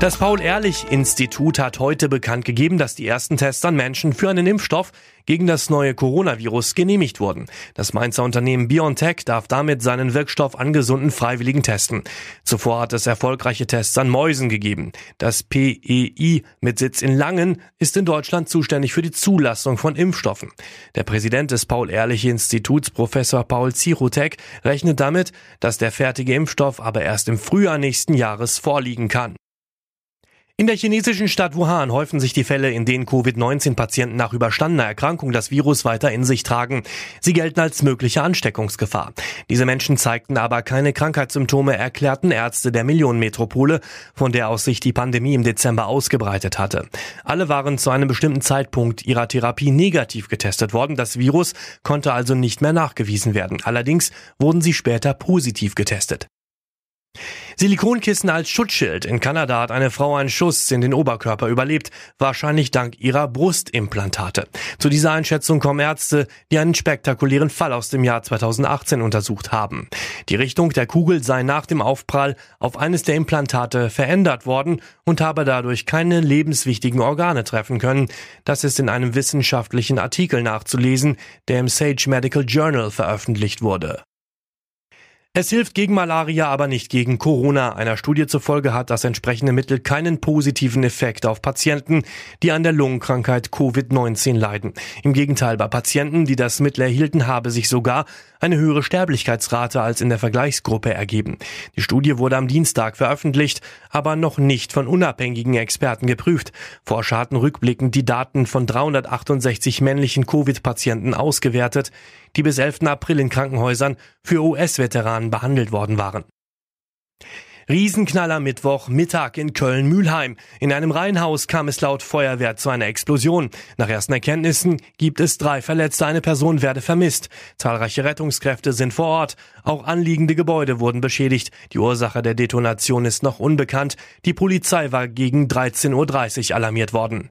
Das Paul-Ehrlich-Institut hat heute bekannt gegeben, dass die ersten Tests an Menschen für einen Impfstoff gegen das neue Coronavirus genehmigt wurden. Das Mainzer Unternehmen BioNTech darf damit seinen Wirkstoff an gesunden Freiwilligen testen. Zuvor hat es erfolgreiche Tests an Mäusen gegeben. Das PEI mit Sitz in Langen ist in Deutschland zuständig für die Zulassung von Impfstoffen. Der Präsident des Paul-Ehrlich-Instituts, Professor Paul Zirutek, rechnet damit, dass der fertige Impfstoff aber erst im Frühjahr nächsten Jahres vorliegen kann. In der chinesischen Stadt Wuhan häufen sich die Fälle, in denen Covid-19-Patienten nach überstandener Erkrankung das Virus weiter in sich tragen. Sie gelten als mögliche Ansteckungsgefahr. Diese Menschen zeigten aber keine Krankheitssymptome, erklärten Ärzte der Millionenmetropole, von der aus sich die Pandemie im Dezember ausgebreitet hatte. Alle waren zu einem bestimmten Zeitpunkt ihrer Therapie negativ getestet worden. Das Virus konnte also nicht mehr nachgewiesen werden. Allerdings wurden sie später positiv getestet. Silikonkissen als Schutzschild. In Kanada hat eine Frau einen Schuss in den Oberkörper überlebt, wahrscheinlich dank ihrer Brustimplantate. Zu dieser Einschätzung kommen Ärzte, die einen spektakulären Fall aus dem Jahr 2018 untersucht haben. Die Richtung der Kugel sei nach dem Aufprall auf eines der Implantate verändert worden und habe dadurch keine lebenswichtigen Organe treffen können. Das ist in einem wissenschaftlichen Artikel nachzulesen, der im Sage Medical Journal veröffentlicht wurde. Es hilft gegen Malaria, aber nicht gegen Corona. Einer Studie zufolge hat das entsprechende Mittel keinen positiven Effekt auf Patienten, die an der Lungenkrankheit Covid-19 leiden. Im Gegenteil, bei Patienten, die das Mittel erhielten, habe sich sogar eine höhere Sterblichkeitsrate als in der Vergleichsgruppe ergeben. Die Studie wurde am Dienstag veröffentlicht, aber noch nicht von unabhängigen Experten geprüft. Forscher hatten rückblickend die Daten von 368 männlichen Covid-Patienten ausgewertet die bis 11. April in Krankenhäusern für US-Veteranen behandelt worden waren. Riesenknaller Mittwoch Mittag in Köln-Mühlheim. In einem Reihenhaus kam es laut Feuerwehr zu einer Explosion. Nach ersten Erkenntnissen gibt es drei Verletzte, eine Person werde vermisst. Zahlreiche Rettungskräfte sind vor Ort. Auch anliegende Gebäude wurden beschädigt. Die Ursache der Detonation ist noch unbekannt. Die Polizei war gegen 13.30 Uhr alarmiert worden.